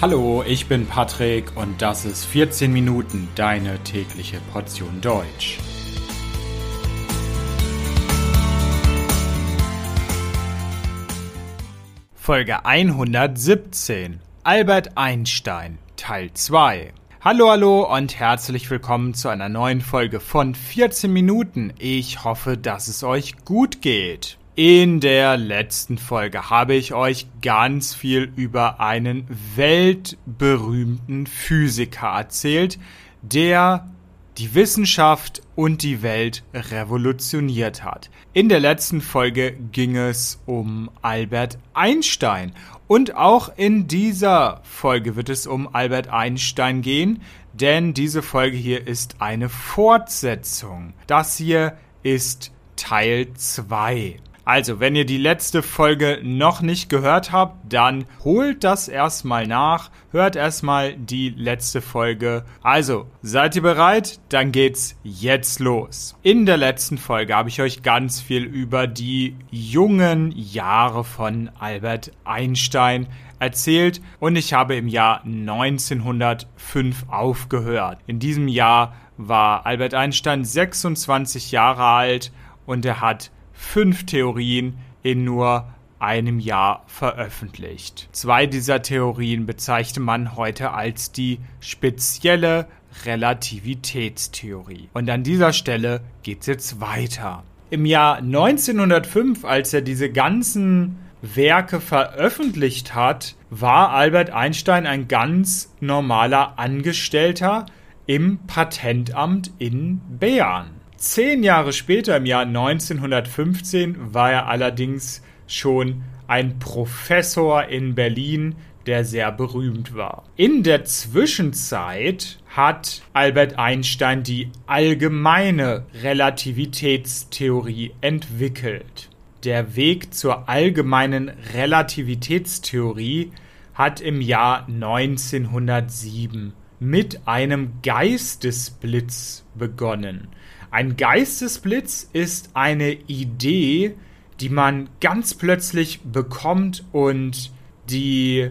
Hallo, ich bin Patrick und das ist 14 Minuten deine tägliche Portion Deutsch. Folge 117 Albert Einstein Teil 2 Hallo, hallo und herzlich willkommen zu einer neuen Folge von 14 Minuten. Ich hoffe, dass es euch gut geht. In der letzten Folge habe ich euch ganz viel über einen weltberühmten Physiker erzählt, der die Wissenschaft und die Welt revolutioniert hat. In der letzten Folge ging es um Albert Einstein und auch in dieser Folge wird es um Albert Einstein gehen, denn diese Folge hier ist eine Fortsetzung. Das hier ist Teil 2. Also, wenn ihr die letzte Folge noch nicht gehört habt, dann holt das erstmal nach, hört erstmal die letzte Folge. Also, seid ihr bereit? Dann geht's jetzt los. In der letzten Folge habe ich euch ganz viel über die jungen Jahre von Albert Einstein erzählt und ich habe im Jahr 1905 aufgehört. In diesem Jahr war Albert Einstein 26 Jahre alt und er hat fünf Theorien in nur einem Jahr veröffentlicht. Zwei dieser Theorien bezeichnet man heute als die spezielle Relativitätstheorie. Und an dieser Stelle geht es jetzt weiter. Im Jahr 1905, als er diese ganzen Werke veröffentlicht hat, war Albert Einstein ein ganz normaler Angestellter im Patentamt in Bern. Zehn Jahre später, im Jahr 1915, war er allerdings schon ein Professor in Berlin, der sehr berühmt war. In der Zwischenzeit hat Albert Einstein die allgemeine Relativitätstheorie entwickelt. Der Weg zur allgemeinen Relativitätstheorie hat im Jahr 1907 mit einem Geistesblitz begonnen. Ein Geistesblitz ist eine Idee, die man ganz plötzlich bekommt und die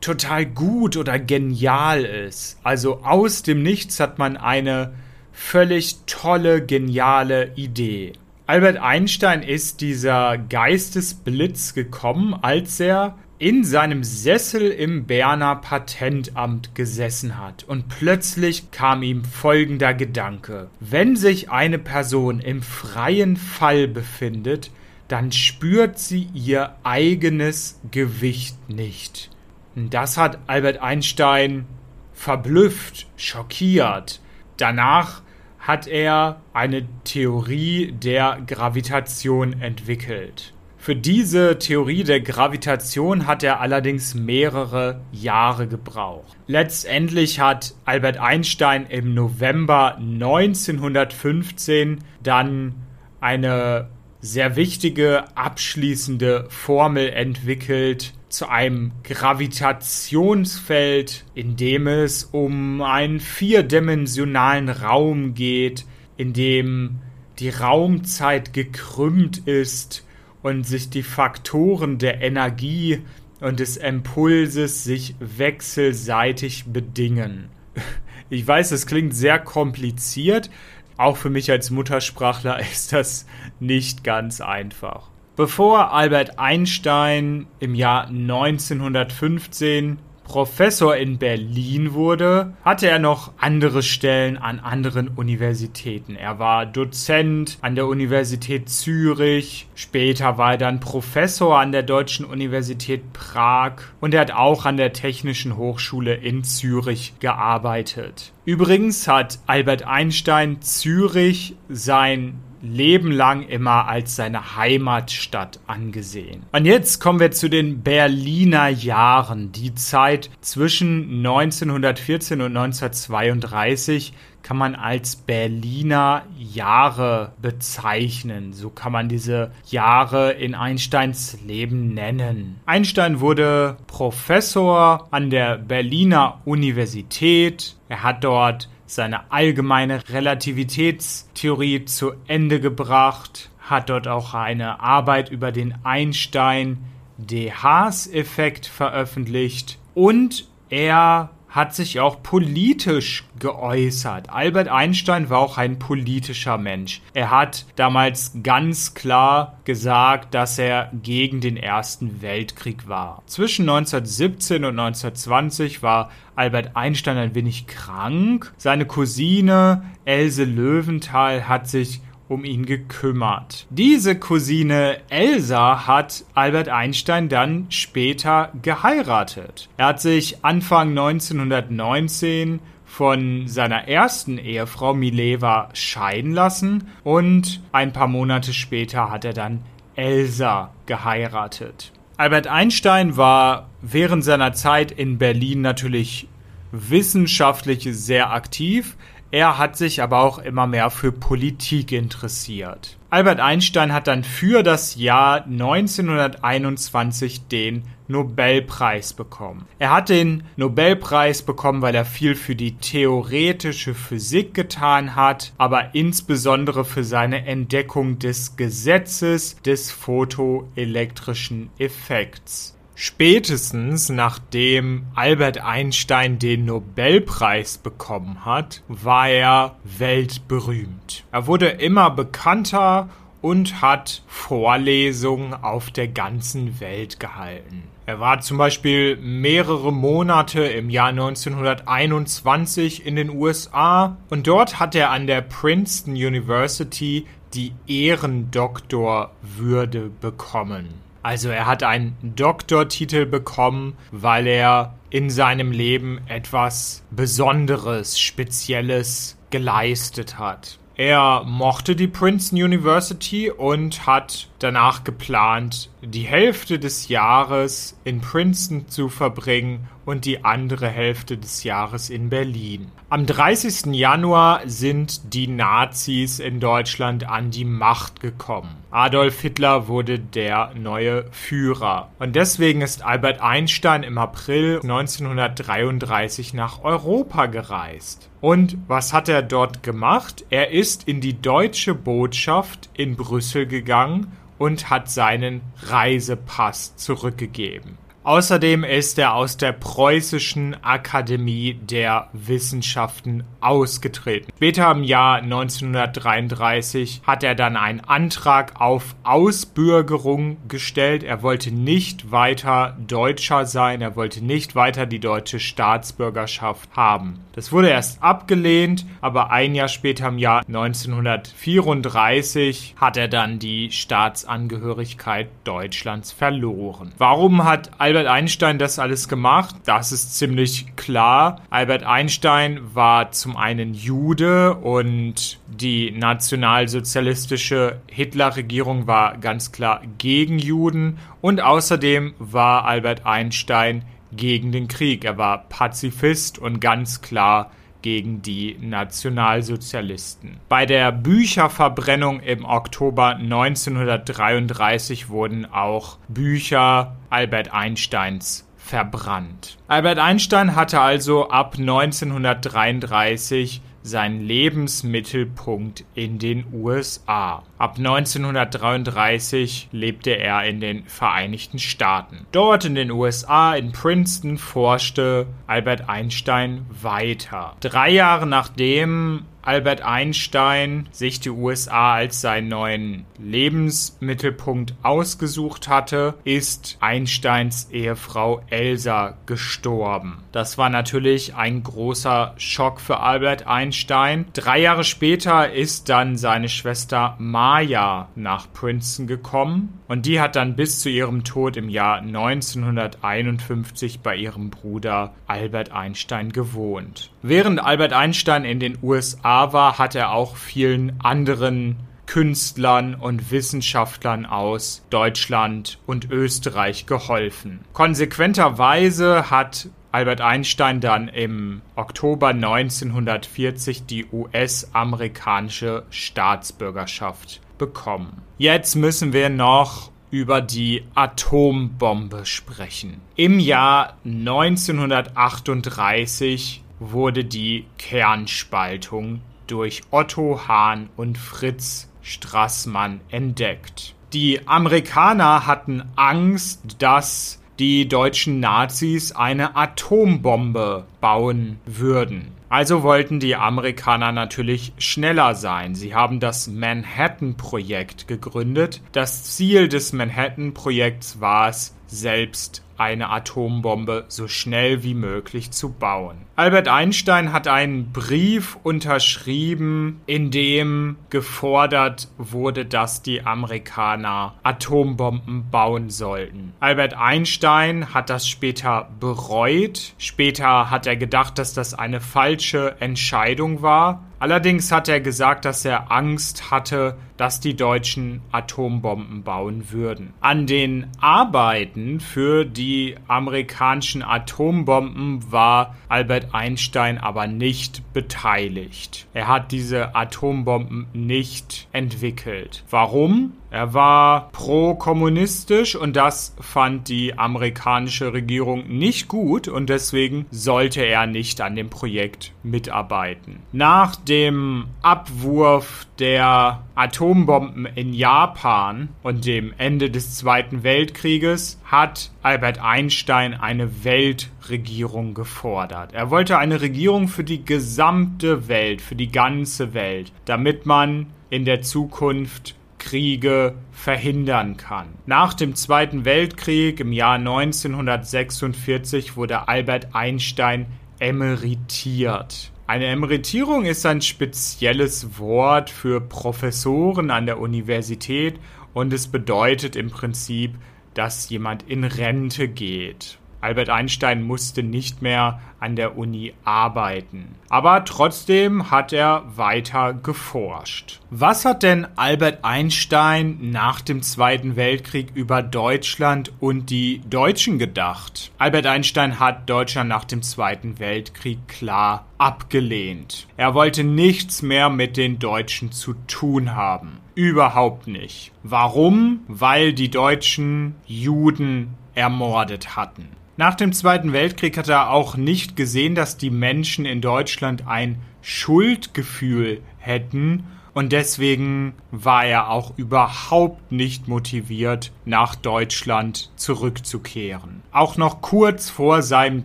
total gut oder genial ist. Also aus dem Nichts hat man eine völlig tolle, geniale Idee. Albert Einstein ist dieser Geistesblitz gekommen, als er in seinem Sessel im Berner Patentamt gesessen hat und plötzlich kam ihm folgender Gedanke. Wenn sich eine Person im freien Fall befindet, dann spürt sie ihr eigenes Gewicht nicht. Das hat Albert Einstein verblüfft, schockiert. Danach hat er eine Theorie der Gravitation entwickelt. Für diese Theorie der Gravitation hat er allerdings mehrere Jahre gebraucht. Letztendlich hat Albert Einstein im November 1915 dann eine sehr wichtige abschließende Formel entwickelt zu einem Gravitationsfeld, in dem es um einen vierdimensionalen Raum geht, in dem die Raumzeit gekrümmt ist und sich die Faktoren der Energie und des Impulses sich wechselseitig bedingen. Ich weiß, es klingt sehr kompliziert. Auch für mich als Muttersprachler ist das nicht ganz einfach. Bevor Albert Einstein im Jahr 1915 Professor in Berlin wurde, hatte er noch andere Stellen an anderen Universitäten. Er war Dozent an der Universität Zürich, später war er dann Professor an der Deutschen Universität Prag und er hat auch an der Technischen Hochschule in Zürich gearbeitet. Übrigens hat Albert Einstein Zürich sein Leben lang immer als seine Heimatstadt angesehen. Und jetzt kommen wir zu den Berliner Jahren. Die Zeit zwischen 1914 und 1932 kann man als Berliner Jahre bezeichnen. So kann man diese Jahre in Einsteins Leben nennen. Einstein wurde Professor an der Berliner Universität. Er hat dort seine allgemeine Relativitätstheorie zu Ende gebracht, hat dort auch eine Arbeit über den Einstein-De Haas-Effekt veröffentlicht und er hat sich auch politisch geäußert. Albert Einstein war auch ein politischer Mensch. Er hat damals ganz klar gesagt, dass er gegen den Ersten Weltkrieg war. Zwischen 1917 und 1920 war Albert Einstein ein wenig krank. Seine Cousine Else Löwenthal hat sich um ihn gekümmert. Diese Cousine Elsa hat Albert Einstein dann später geheiratet. Er hat sich Anfang 1919 von seiner ersten Ehefrau Mileva scheiden lassen und ein paar Monate später hat er dann Elsa geheiratet. Albert Einstein war während seiner Zeit in Berlin natürlich wissenschaftlich sehr aktiv. Er hat sich aber auch immer mehr für Politik interessiert. Albert Einstein hat dann für das Jahr 1921 den Nobelpreis bekommen. Er hat den Nobelpreis bekommen, weil er viel für die theoretische Physik getan hat, aber insbesondere für seine Entdeckung des Gesetzes des photoelektrischen Effekts. Spätestens nachdem Albert Einstein den Nobelpreis bekommen hat, war er weltberühmt. Er wurde immer bekannter und hat Vorlesungen auf der ganzen Welt gehalten. Er war zum Beispiel mehrere Monate im Jahr 1921 in den USA und dort hat er an der Princeton University die Ehrendoktorwürde bekommen. Also er hat einen Doktortitel bekommen, weil er in seinem Leben etwas Besonderes, Spezielles geleistet hat. Er mochte die Princeton University und hat danach geplant, die Hälfte des Jahres in Princeton zu verbringen und die andere Hälfte des Jahres in Berlin. Am 30. Januar sind die Nazis in Deutschland an die Macht gekommen. Adolf Hitler wurde der neue Führer. Und deswegen ist Albert Einstein im April 1933 nach Europa gereist. Und was hat er dort gemacht? Er ist in die deutsche Botschaft in Brüssel gegangen und hat seinen Reisepass zurückgegeben. Außerdem ist er aus der Preußischen Akademie der Wissenschaften ausgetreten. Später im Jahr 1933 hat er dann einen Antrag auf Ausbürgerung gestellt. Er wollte nicht weiter Deutscher sein, er wollte nicht weiter die deutsche Staatsbürgerschaft haben. Das wurde erst abgelehnt, aber ein Jahr später im Jahr 1934 hat er dann die Staatsangehörigkeit Deutschlands verloren. Warum hat Albert Albert Einstein das alles gemacht? Das ist ziemlich klar. Albert Einstein war zum einen Jude und die nationalsozialistische Hitler-Regierung war ganz klar gegen Juden und außerdem war Albert Einstein gegen den Krieg. Er war Pazifist und ganz klar gegen die Nationalsozialisten. Bei der Bücherverbrennung im Oktober 1933 wurden auch Bücher Albert Einsteins verbrannt. Albert Einstein hatte also ab 1933 seinen Lebensmittelpunkt in den USA. Ab 1933 lebte er in den Vereinigten Staaten. Dort in den USA, in Princeton, forschte Albert Einstein weiter. Drei Jahre nachdem Albert Einstein sich die USA als seinen neuen Lebensmittelpunkt ausgesucht hatte, ist Einsteins Ehefrau Elsa gestorben. Das war natürlich ein großer Schock für Albert Einstein. Drei Jahre später ist dann seine Schwester Maya nach Princeton gekommen und die hat dann bis zu ihrem Tod im Jahr 1951 bei ihrem Bruder Albert Einstein gewohnt. Während Albert Einstein in den USA war, hat er auch vielen anderen Künstlern und Wissenschaftlern aus Deutschland und Österreich geholfen. Konsequenterweise hat Albert Einstein dann im Oktober 1940 die US-amerikanische Staatsbürgerschaft bekommen. Jetzt müssen wir noch über die Atombombe sprechen. Im Jahr 1938 wurde die Kernspaltung durch Otto Hahn und Fritz Strassmann entdeckt. Die Amerikaner hatten Angst, dass die deutschen Nazis eine Atombombe bauen würden. Also wollten die Amerikaner natürlich schneller sein. Sie haben das Manhattan-Projekt gegründet. Das Ziel des Manhattan-Projekts war es, selbst eine Atombombe so schnell wie möglich zu bauen. Albert Einstein hat einen Brief unterschrieben, in dem gefordert wurde, dass die Amerikaner Atombomben bauen sollten. Albert Einstein hat das später bereut. Später hat er gedacht, dass das eine falsche Entscheidung war. Allerdings hat er gesagt, dass er Angst hatte, dass die Deutschen Atombomben bauen würden. An den Arbeiten für die amerikanischen Atombomben war Albert Einstein aber nicht beteiligt. Er hat diese Atombomben nicht entwickelt. Warum? Er war pro-kommunistisch und das fand die amerikanische Regierung nicht gut und deswegen sollte er nicht an dem Projekt mitarbeiten. Nach dem Abwurf der Atombomben in Japan und dem Ende des Zweiten Weltkrieges hat Albert Einstein eine Weltregierung gefordert. Er wollte eine Regierung für die gesamte Welt, für die ganze Welt, damit man in der Zukunft Kriege verhindern kann. Nach dem Zweiten Weltkrieg im Jahr 1946 wurde Albert Einstein emeritiert. Eine Emeritierung ist ein spezielles Wort für Professoren an der Universität und es bedeutet im Prinzip, dass jemand in Rente geht. Albert Einstein musste nicht mehr an der Uni arbeiten. Aber trotzdem hat er weiter geforscht. Was hat denn Albert Einstein nach dem Zweiten Weltkrieg über Deutschland und die Deutschen gedacht? Albert Einstein hat Deutschland nach dem Zweiten Weltkrieg klar abgelehnt. Er wollte nichts mehr mit den Deutschen zu tun haben. Überhaupt nicht. Warum? Weil die Deutschen Juden ermordet hatten. Nach dem Zweiten Weltkrieg hat er auch nicht gesehen, dass die Menschen in Deutschland ein Schuldgefühl hätten und deswegen war er auch überhaupt nicht motiviert, nach Deutschland zurückzukehren. Auch noch kurz vor seinem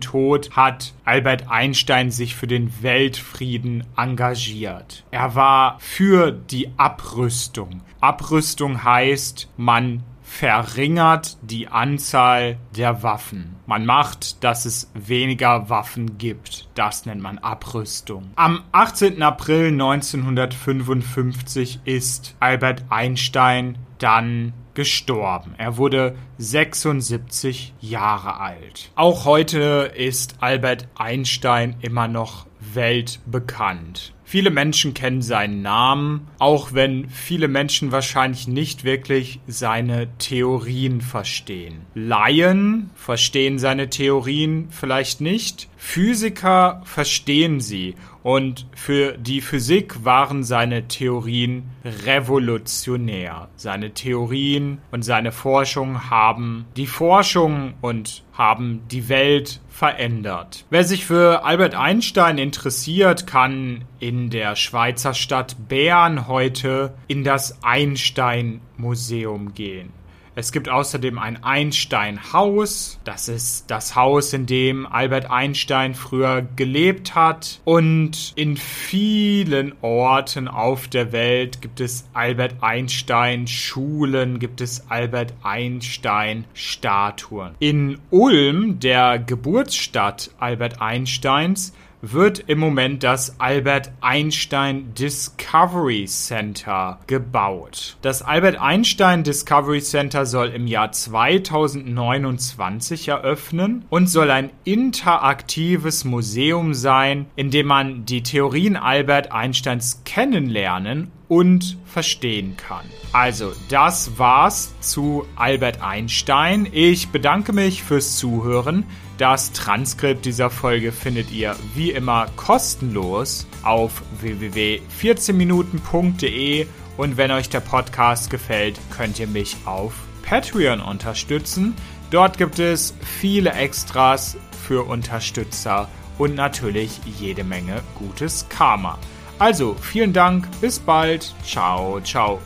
Tod hat Albert Einstein sich für den Weltfrieden engagiert. Er war für die Abrüstung. Abrüstung heißt, man verringert die Anzahl der Waffen. Man macht, dass es weniger Waffen gibt. Das nennt man Abrüstung. Am 18. April 1955 ist Albert Einstein dann gestorben. Er wurde 76 Jahre alt. Auch heute ist Albert Einstein immer noch weltbekannt. Viele Menschen kennen seinen Namen, auch wenn viele Menschen wahrscheinlich nicht wirklich seine Theorien verstehen. Laien verstehen seine Theorien vielleicht nicht, Physiker verstehen sie und für die Physik waren seine Theorien revolutionär. Seine Theorien und seine Forschung haben die Forschung und haben die Welt verändert. Wer sich für Albert Einstein interessiert, kann in der Schweizer Stadt Bern heute in das Einstein Museum gehen. Es gibt außerdem ein Einstein-Haus. Das ist das Haus, in dem Albert Einstein früher gelebt hat. Und in vielen Orten auf der Welt gibt es Albert Einstein-Schulen, gibt es Albert Einstein-Statuen. In Ulm, der Geburtsstadt Albert Einsteins, wird im Moment das Albert Einstein Discovery Center gebaut. Das Albert Einstein Discovery Center soll im Jahr 2029 eröffnen und soll ein interaktives Museum sein, in dem man die Theorien Albert Einsteins kennenlernen und verstehen kann. Also, das war's zu Albert Einstein. Ich bedanke mich fürs Zuhören. Das Transkript dieser Folge findet ihr wie immer kostenlos auf www.14minuten.de und wenn euch der Podcast gefällt, könnt ihr mich auf Patreon unterstützen. Dort gibt es viele Extras für Unterstützer und natürlich jede Menge gutes Karma. Also, vielen Dank, bis bald, ciao, ciao.